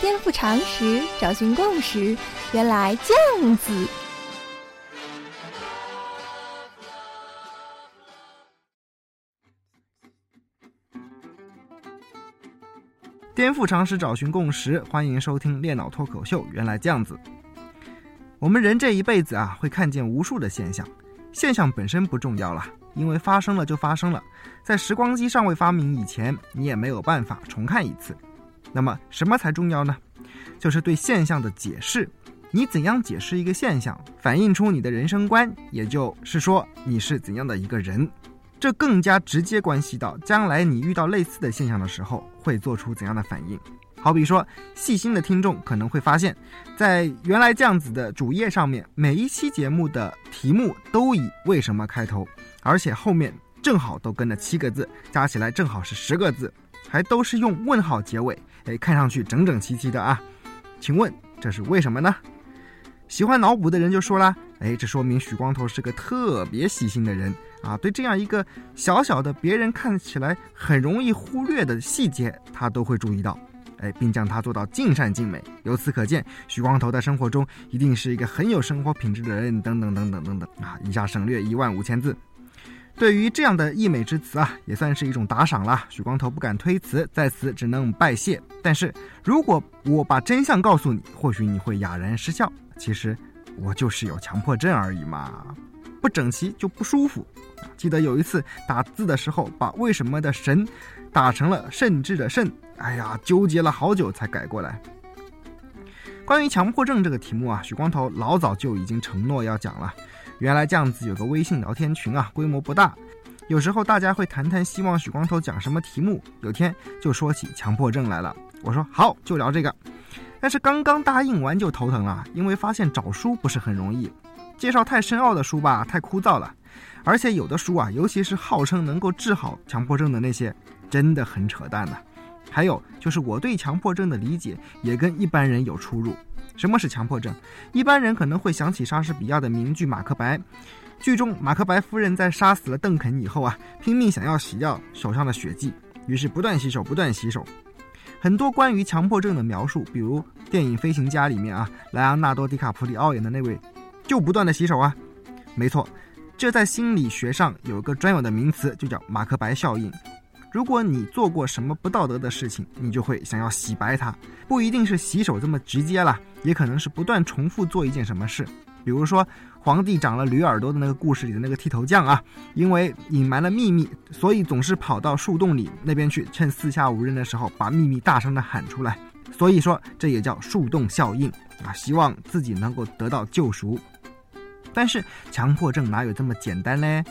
颠覆常识，找寻共识，原来这样子。颠覆常识，找寻共识，欢迎收听《练脑脱口秀》。原来这样子，我们人这一辈子啊，会看见无数的现象，现象本身不重要了，因为发生了就发生了，在时光机尚未发明以前，你也没有办法重看一次。那么什么才重要呢？就是对现象的解释。你怎样解释一个现象，反映出你的人生观，也就是说你是怎样的一个人。这更加直接关系到将来你遇到类似的现象的时候会做出怎样的反应。好比说，细心的听众可能会发现，在原来这样子的主页上面，每一期节目的题目都以“为什么”开头，而且后面正好都跟了七个字，加起来正好是十个字，还都是用问号结尾，哎，看上去整整齐齐的啊。请问这是为什么呢？喜欢脑补的人就说啦，哎，这说明许光头是个特别细心的人。啊，对这样一个小小的、别人看起来很容易忽略的细节，他都会注意到，哎，并将它做到尽善尽美。由此可见，许光头在生活中一定是一个很有生活品质的人。等等等等等等啊！以下省略一万五千字。对于这样的溢美之词啊，也算是一种打赏了。许光头不敢推辞，在此只能拜谢。但是如果我把真相告诉你，或许你会哑然失笑。其实我就是有强迫症而已嘛，不整齐就不舒服。记得有一次打字的时候，把“为什么”的“神”打成了“甚至”的“甚”，哎呀，纠结了好久才改过来。关于强迫症这个题目啊，许光头老早就已经承诺要讲了。原来这样子有个微信聊天群啊，规模不大，有时候大家会谈谈希望许光头讲什么题目。有天就说起强迫症来了，我说好，就聊这个。但是刚刚答应完就头疼了，因为发现找书不是很容易，介绍太深奥的书吧，太枯燥了。而且有的书啊，尤其是号称能够治好强迫症的那些，真的很扯淡的。还有就是我对强迫症的理解也跟一般人有出入。什么是强迫症？一般人可能会想起莎士比亚的名剧《马克白》，剧中马克白夫人在杀死了邓肯以后啊，拼命想要洗掉手上的血迹，于是不断洗手，不断洗手。很多关于强迫症的描述，比如电影《飞行家》里面啊，莱昂纳多·迪卡普里奥演的那位，就不断的洗手啊。没错。这在心理学上有一个专有的名词，就叫马克白效应。如果你做过什么不道德的事情，你就会想要洗白它，不一定是洗手这么直接了，也可能是不断重复做一件什么事。比如说，皇帝长了驴耳朵的那个故事里的那个剃头匠啊，因为隐瞒了秘密，所以总是跑到树洞里那边去，趁四下无人的时候把秘密大声的喊出来。所以说，这也叫树洞效应啊，希望自己能够得到救赎。但是强迫症哪有这么简单嘞？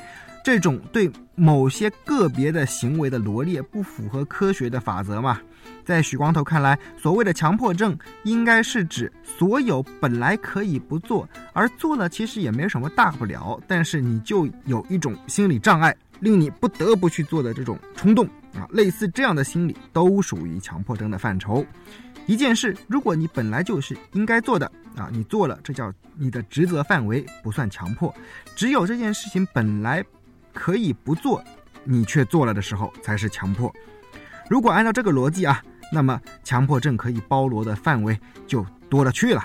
这种对某些个别的行为的罗列不符合科学的法则嘛？在许光头看来，所谓的强迫症应该是指所有本来可以不做，而做了其实也没什么大不了，但是你就有一种心理障碍，令你不得不去做的这种冲动啊，类似这样的心理都属于强迫症的范畴。一件事，如果你本来就是应该做的啊，你做了，这叫你的职责范围，不算强迫。只有这件事情本来可以不做，你却做了的时候，才是强迫。如果按照这个逻辑啊，那么强迫症可以包罗的范围就多了去了。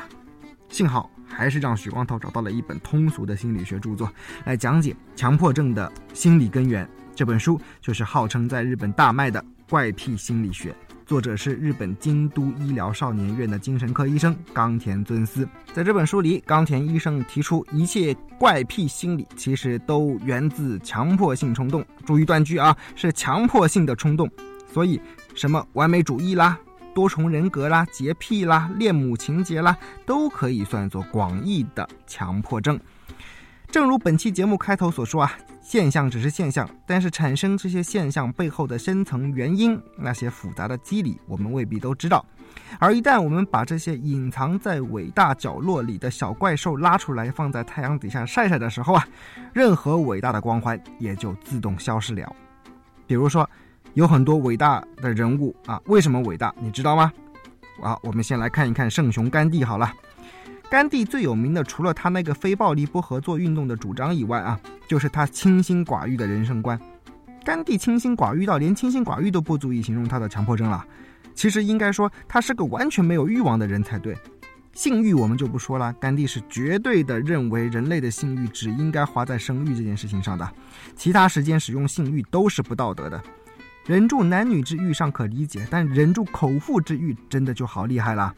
幸好还是让许光头找到了一本通俗的心理学著作来讲解强迫症的心理根源。这本书就是号称在日本大卖的《怪癖心理学》。作者是日本京都医疗少年院的精神科医生冈田尊司。在这本书里，冈田医生提出，一切怪癖心理其实都源自强迫性冲动。注意断句啊，是强迫性的冲动。所以，什么完美主义啦、多重人格啦、洁癖啦、恋母情节啦，都可以算作广义的强迫症。正如本期节目开头所说啊。现象只是现象，但是产生这些现象背后的深层原因，那些复杂的机理，我们未必都知道。而一旦我们把这些隐藏在伟大角落里的小怪兽拉出来，放在太阳底下晒晒的时候啊，任何伟大的光环也就自动消失了。比如说，有很多伟大的人物啊，为什么伟大？你知道吗？啊，我们先来看一看圣雄甘地好了。甘地最有名的，除了他那个非暴力不合作运动的主张以外啊，就是他清心寡欲的人生观。甘地清心寡欲到连清心寡欲都不足以形容他的强迫症了。其实应该说他是个完全没有欲望的人才对。性欲我们就不说了，甘地是绝对的认为人类的性欲只应该花在生育这件事情上的，其他时间使用性欲都是不道德的。忍住男女之欲尚可理解，但忍住口腹之欲真的就好厉害了。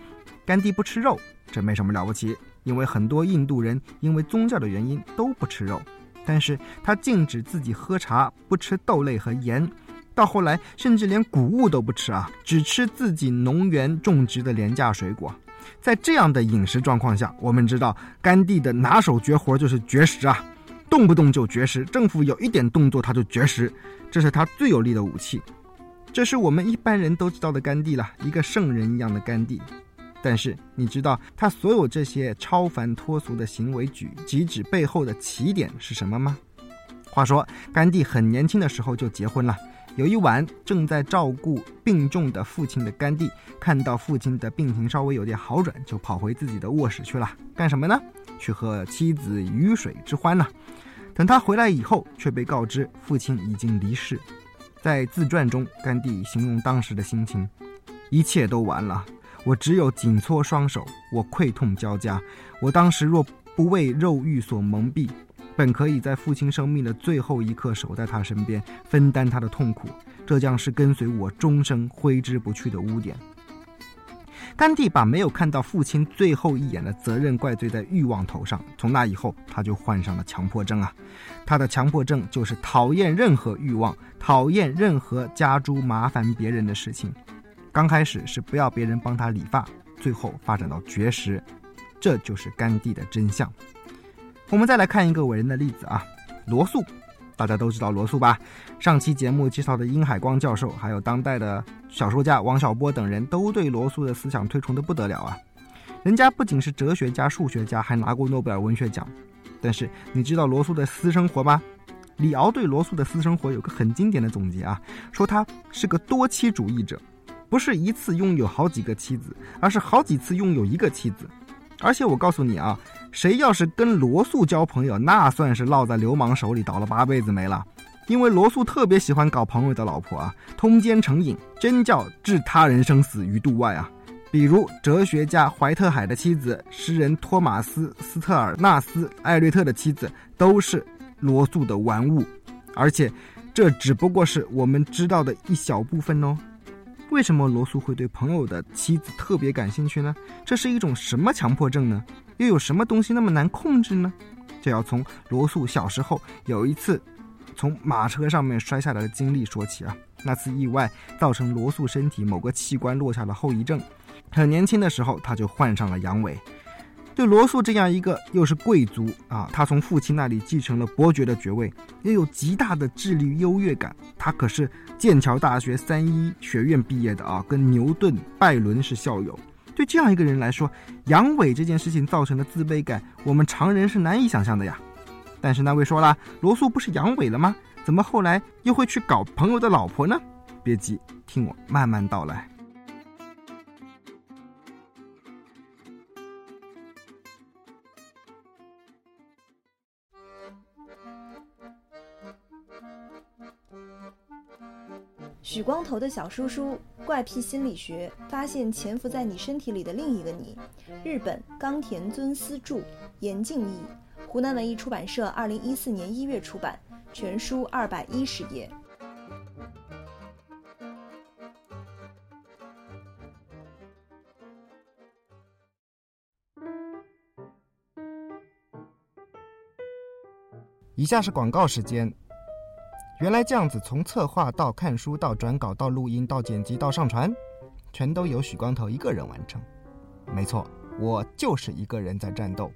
甘地不吃肉，这没什么了不起，因为很多印度人因为宗教的原因都不吃肉。但是他禁止自己喝茶，不吃豆类和盐，到后来甚至连谷物都不吃啊，只吃自己农园种植的廉价水果。在这样的饮食状况下，我们知道甘地的拿手绝活就是绝食啊，动不动就绝食，政府有一点动作他就绝食，这是他最有力的武器。这是我们一般人都知道的甘地了，一个圣人一样的甘地。但是你知道他所有这些超凡脱俗的行为举举止背后的起点是什么吗？话说甘地很年轻的时候就结婚了。有一晚，正在照顾病重的父亲的甘地，看到父亲的病情稍微有点好转，就跑回自己的卧室去了。干什么呢？去和妻子鱼水之欢呢。等他回来以后，却被告知父亲已经离世。在自传中，甘地形容当时的心情：一切都完了。我只有紧搓双手，我愧痛交加。我当时若不为肉欲所蒙蔽，本可以在父亲生命的最后一刻守在他身边，分担他的痛苦。这将是跟随我终生挥之不去的污点。甘地把没有看到父亲最后一眼的责任怪罪在欲望头上，从那以后他就患上了强迫症啊！他的强迫症就是讨厌任何欲望，讨厌任何加诸麻烦别人的事情。刚开始是不要别人帮他理发，最后发展到绝食，这就是甘地的真相。我们再来看一个伟人的例子啊，罗素，大家都知道罗素吧？上期节目介绍的殷海光教授，还有当代的小说家王小波等人都对罗素的思想推崇的不得了啊。人家不仅是哲学家、数学家，还拿过诺贝尔文学奖。但是你知道罗素的私生活吗？李敖对罗素的私生活有个很经典的总结啊，说他是个多妻主义者。不是一次拥有好几个妻子，而是好几次拥有一个妻子。而且我告诉你啊，谁要是跟罗素交朋友，那算是落在流氓手里倒了八辈子霉了。因为罗素特别喜欢搞朋友的老婆啊，通奸成瘾，真叫置他人生死于度外啊。比如哲学家怀特海的妻子，诗人托马斯斯特尔纳斯艾略特的妻子，都是罗素的玩物。而且，这只不过是我们知道的一小部分哦。为什么罗素会对朋友的妻子特别感兴趣呢？这是一种什么强迫症呢？又有什么东西那么难控制呢？这要从罗素小时候有一次从马车上面摔下来的经历说起啊。那次意外造成罗素身体某个器官落下了后遗症，很年轻的时候他就患上了阳痿。对罗素这样一个又是贵族啊，他从父亲那里继承了伯爵的爵位，也有极大的智力优越感。他可是剑桥大学三一学院毕业的啊，跟牛顿、拜伦是校友。对这样一个人来说，阳痿这件事情造成的自卑感，我们常人是难以想象的呀。但是那位说了，罗素不是阳痿了吗？怎么后来又会去搞朋友的老婆呢？别急，听我慢慢道来。许光头的小叔叔怪癖心理学发现潜伏在你身体里的另一个你。日本冈田尊司著，严静译，湖南文艺出版社二零一四年一月出版，全书二百一十页。以下是广告时间。原来这样子，从策划到看书到转稿到录音到剪辑到上传，全都由许光头一个人完成。没错，我就是一个人在战斗。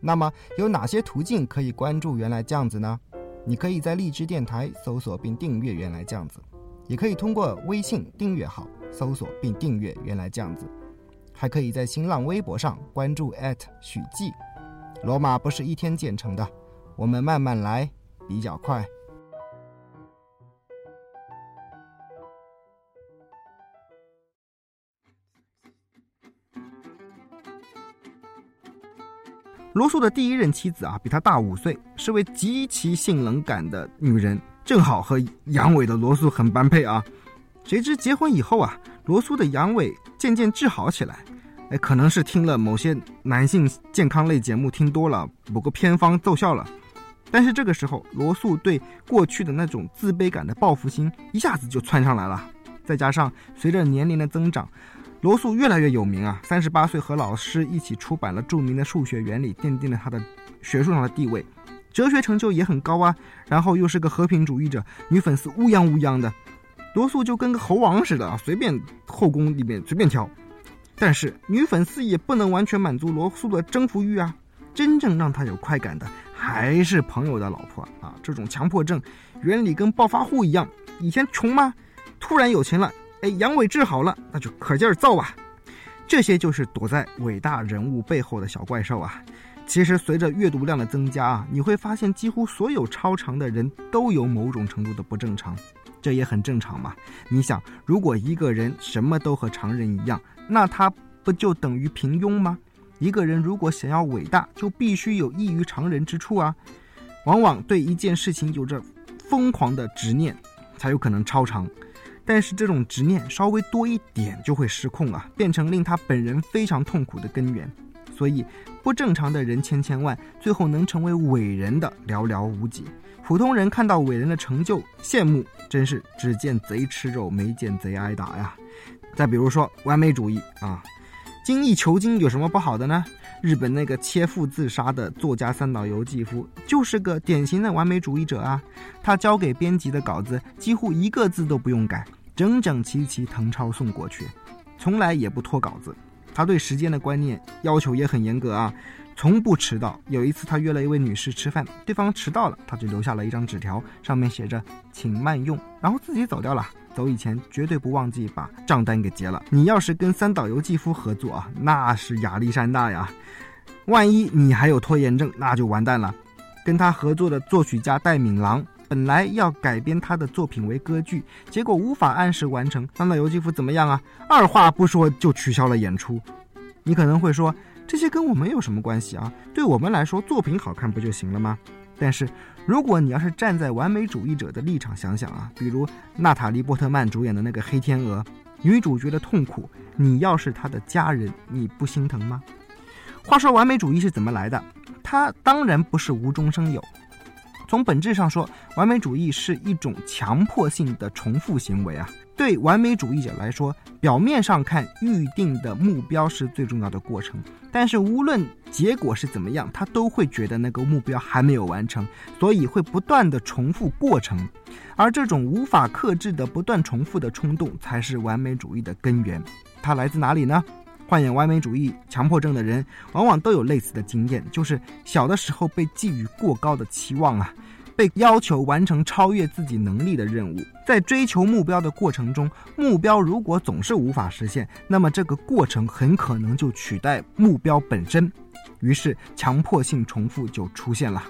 那么有哪些途径可以关注原来这样子呢？你可以在荔枝电台搜索并订阅原来这样子，也可以通过微信订阅号搜索并订阅原来这样子，还可以在新浪微博上关注许记。罗马不是一天建成的，我们慢慢来，比较快。罗素的第一任妻子啊，比他大五岁，是位极其性冷感的女人，正好和阳痿的罗素很般配啊。谁知结婚以后啊，罗素的阳痿渐渐治好起来。哎，可能是听了某些男性健康类节目听多了，某个偏方奏效了。但是这个时候，罗素对过去的那种自卑感的报复心一下子就窜上来了。再加上随着年龄的增长，罗素越来越有名啊。三十八岁和老师一起出版了著名的数学原理，奠定了他的学术上的地位，哲学成就也很高啊。然后又是个和平主义者，女粉丝乌泱乌泱的，罗素就跟个猴王似的啊，随便后宫里面随便挑。但是女粉丝也不能完全满足罗素的征服欲啊，真正让他有快感的还是朋友的老婆啊！这种强迫症原理跟暴发户一样，以前穷吗？突然有钱了，哎，阳痿治好了，那就可劲儿造吧！这些就是躲在伟大人物背后的小怪兽啊！其实随着阅读量的增加啊，你会发现几乎所有超常的人都有某种程度的不正常。这也很正常嘛。你想，如果一个人什么都和常人一样，那他不就等于平庸吗？一个人如果想要伟大，就必须有异于常人之处啊。往往对一件事情有着疯狂的执念，才有可能超常。但是这种执念稍微多一点，就会失控啊，变成令他本人非常痛苦的根源。所以，不正常的人千千万，最后能成为伟人的寥寥无几。普通人看到伟人的成就，羡慕，真是只见贼吃肉，没见贼挨打呀。再比如说完美主义啊，精益求精有什么不好的呢？日本那个切腹自杀的作家三岛由纪夫就是个典型的完美主义者啊。他交给编辑的稿子几乎一个字都不用改，整整齐齐誊抄送过去，从来也不拖稿子。他对时间的观念要求也很严格啊。从不迟到。有一次，他约了一位女士吃饭，对方迟到了，他就留下了一张纸条，上面写着“请慢用”，然后自己走掉了。走以前绝对不忘记把账单给结了。你要是跟三岛由纪夫合作啊，那是亚历山大呀。万一你还有拖延症，那就完蛋了。跟他合作的作曲家戴敏郎本来要改编他的作品为歌剧，结果无法按时完成。三岛由纪夫怎么样啊？二话不说就取消了演出。你可能会说。这些跟我们有什么关系啊？对我们来说，作品好看不就行了吗？但是，如果你要是站在完美主义者的立场想想啊，比如娜塔莉·波特曼主演的那个《黑天鹅》，女主角的痛苦，你要是她的家人，你不心疼吗？话说，完美主义是怎么来的？它当然不是无中生有。从本质上说，完美主义是一种强迫性的重复行为啊。对完美主义者来说，表面上看，预定的目标是最重要的过程。但是无论结果是怎么样，他都会觉得那个目标还没有完成，所以会不断的重复过程。而这种无法克制的不断重复的冲动，才是完美主义的根源。它来自哪里呢？患有完美主义强迫症的人，往往都有类似的经验，就是小的时候被寄予过高的期望啊。被要求完成超越自己能力的任务，在追求目标的过程中，目标如果总是无法实现，那么这个过程很可能就取代目标本身，于是强迫性重复就出现了。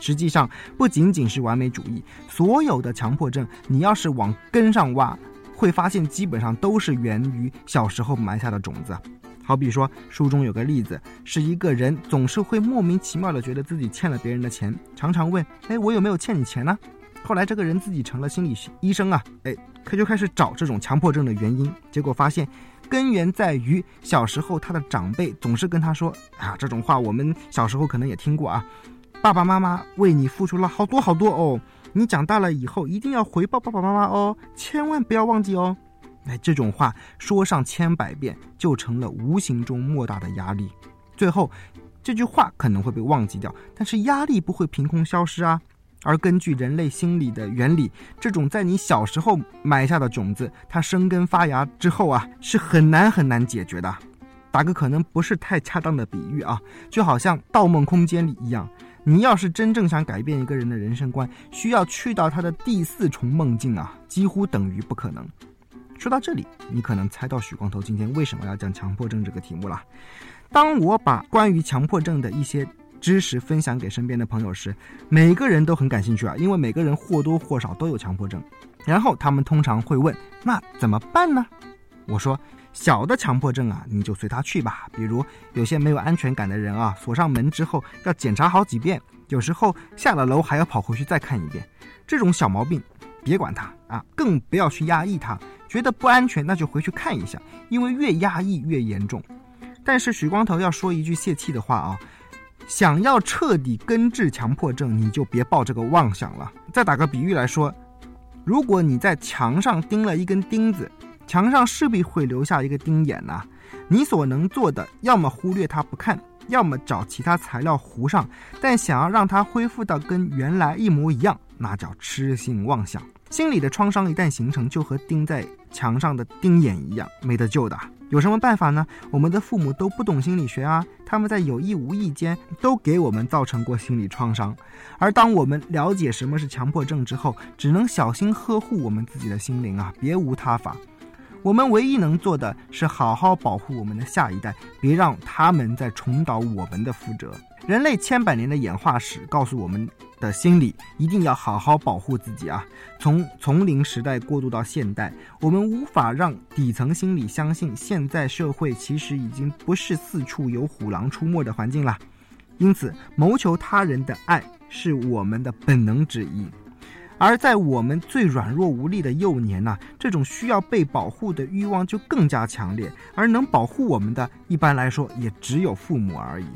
实际上，不仅仅是完美主义，所有的强迫症，你要是往根上挖，会发现基本上都是源于小时候埋下的种子。好比说，书中有个例子，是一个人总是会莫名其妙的觉得自己欠了别人的钱，常常问：“哎，我有没有欠你钱呢？”后来这个人自己成了心理医生啊，哎，他就开始找这种强迫症的原因，结果发现根源在于小时候他的长辈总是跟他说：“啊，这种话我们小时候可能也听过啊，爸爸妈妈为你付出了好多好多哦，你长大了以后一定要回报爸爸妈妈哦，千万不要忘记哦。”哎，这种话说上千百遍，就成了无形中莫大的压力。最后，这句话可能会被忘记掉，但是压力不会凭空消失啊。而根据人类心理的原理，这种在你小时候埋下的种子，它生根发芽之后啊，是很难很难解决的。打个可能不是太恰当的比喻啊，就好像《盗梦空间》里一样，你要是真正想改变一个人的人生观，需要去到他的第四重梦境啊，几乎等于不可能。说到这里，你可能猜到许光头今天为什么要讲强迫症这个题目了。当我把关于强迫症的一些知识分享给身边的朋友时，每个人都很感兴趣啊，因为每个人或多或少都有强迫症。然后他们通常会问：“那怎么办呢？”我说：“小的强迫症啊，你就随他去吧。比如有些没有安全感的人啊，锁上门之后要检查好几遍，有时候下了楼还要跑回去再看一遍。这种小毛病，别管它啊，更不要去压抑它。觉得不安全，那就回去看一下，因为越压抑越严重。但是许光头要说一句泄气的话啊，想要彻底根治强迫症，你就别抱这个妄想了。再打个比喻来说，如果你在墙上钉了一根钉子，墙上势必会留下一个钉眼呐。你所能做的，要么忽略它不看，要么找其他材料糊上。但想要让它恢复到跟原来一模一样，那叫痴心妄想。心理的创伤一旦形成，就和钉在墙上的钉眼一样，没得救的。有什么办法呢？我们的父母都不懂心理学啊，他们在有意无意间都给我们造成过心理创伤。而当我们了解什么是强迫症之后，只能小心呵护我们自己的心灵啊，别无他法。我们唯一能做的是好好保护我们的下一代，别让他们再重蹈我们的覆辙。人类千百年的演化史告诉我们。的心理一定要好好保护自己啊！从丛林时代过渡到现代，我们无法让底层心理相信现在社会其实已经不是四处有虎狼出没的环境了。因此，谋求他人的爱是我们的本能之一。而在我们最软弱无力的幼年呢，这种需要被保护的欲望就更加强烈。而能保护我们的，一般来说也只有父母而已。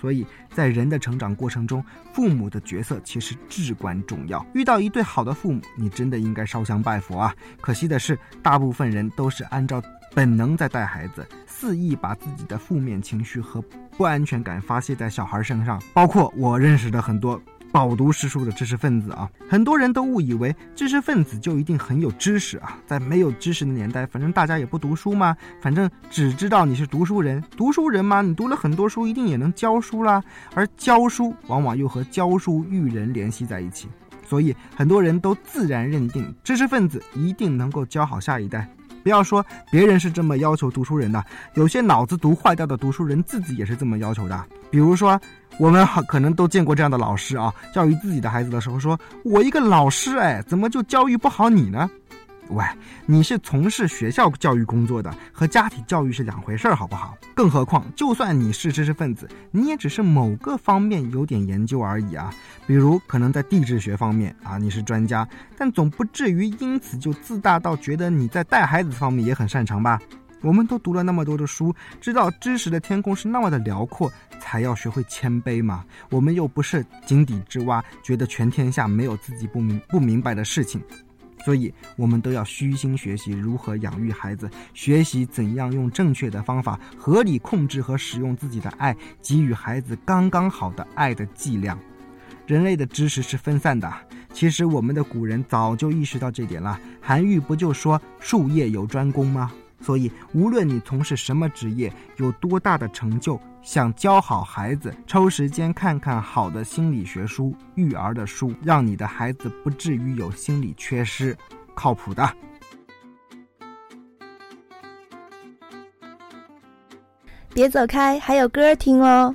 所以在人的成长过程中，父母的角色其实至关重要。遇到一对好的父母，你真的应该烧香拜佛啊！可惜的是，大部分人都是按照本能在带孩子，肆意把自己的负面情绪和不安全感发泄在小孩身上，包括我认识的很多。饱读诗书的知识分子啊，很多人都误以为知识分子就一定很有知识啊。在没有知识的年代，反正大家也不读书嘛，反正只知道你是读书人。读书人嘛，你读了很多书，一定也能教书啦。而教书往往又和教书育人联系在一起，所以很多人都自然认定知识分子一定能够教好下一代。不要说别人是这么要求读书人的，有些脑子读坏掉的读书人自己也是这么要求的。比如说。我们可能都见过这样的老师啊，教育自己的孩子的时候，说我一个老师，哎，怎么就教育不好你呢？喂，你是从事学校教育工作的，和家庭教育是两回事儿，好不好？更何况，就算你是知识分子，你也只是某个方面有点研究而已啊。比如，可能在地质学方面啊，你是专家，但总不至于因此就自大到觉得你在带孩子方面也很擅长吧？我们都读了那么多的书，知道知识的天空是那么的辽阔，才要学会谦卑嘛。我们又不是井底之蛙，觉得全天下没有自己不明不明白的事情，所以我们都要虚心学习如何养育孩子，学习怎样用正确的方法合理控制和使用自己的爱，给予孩子刚刚好的爱的剂量。人类的知识是分散的，其实我们的古人早就意识到这点了。韩愈不就说“术业有专攻”吗？所以，无论你从事什么职业，有多大的成就，想教好孩子，抽时间看看好的心理学书、育儿的书，让你的孩子不至于有心理缺失，靠谱的。别走开，还有歌听哦。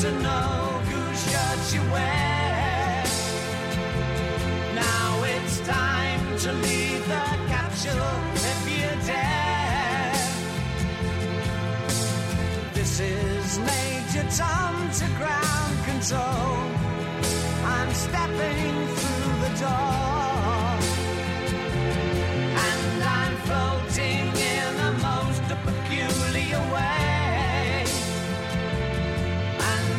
To know whose shirt you wear. Now it's time to leave the capsule if you dare. This is Major Tom to ground control. I'm stepping through the door.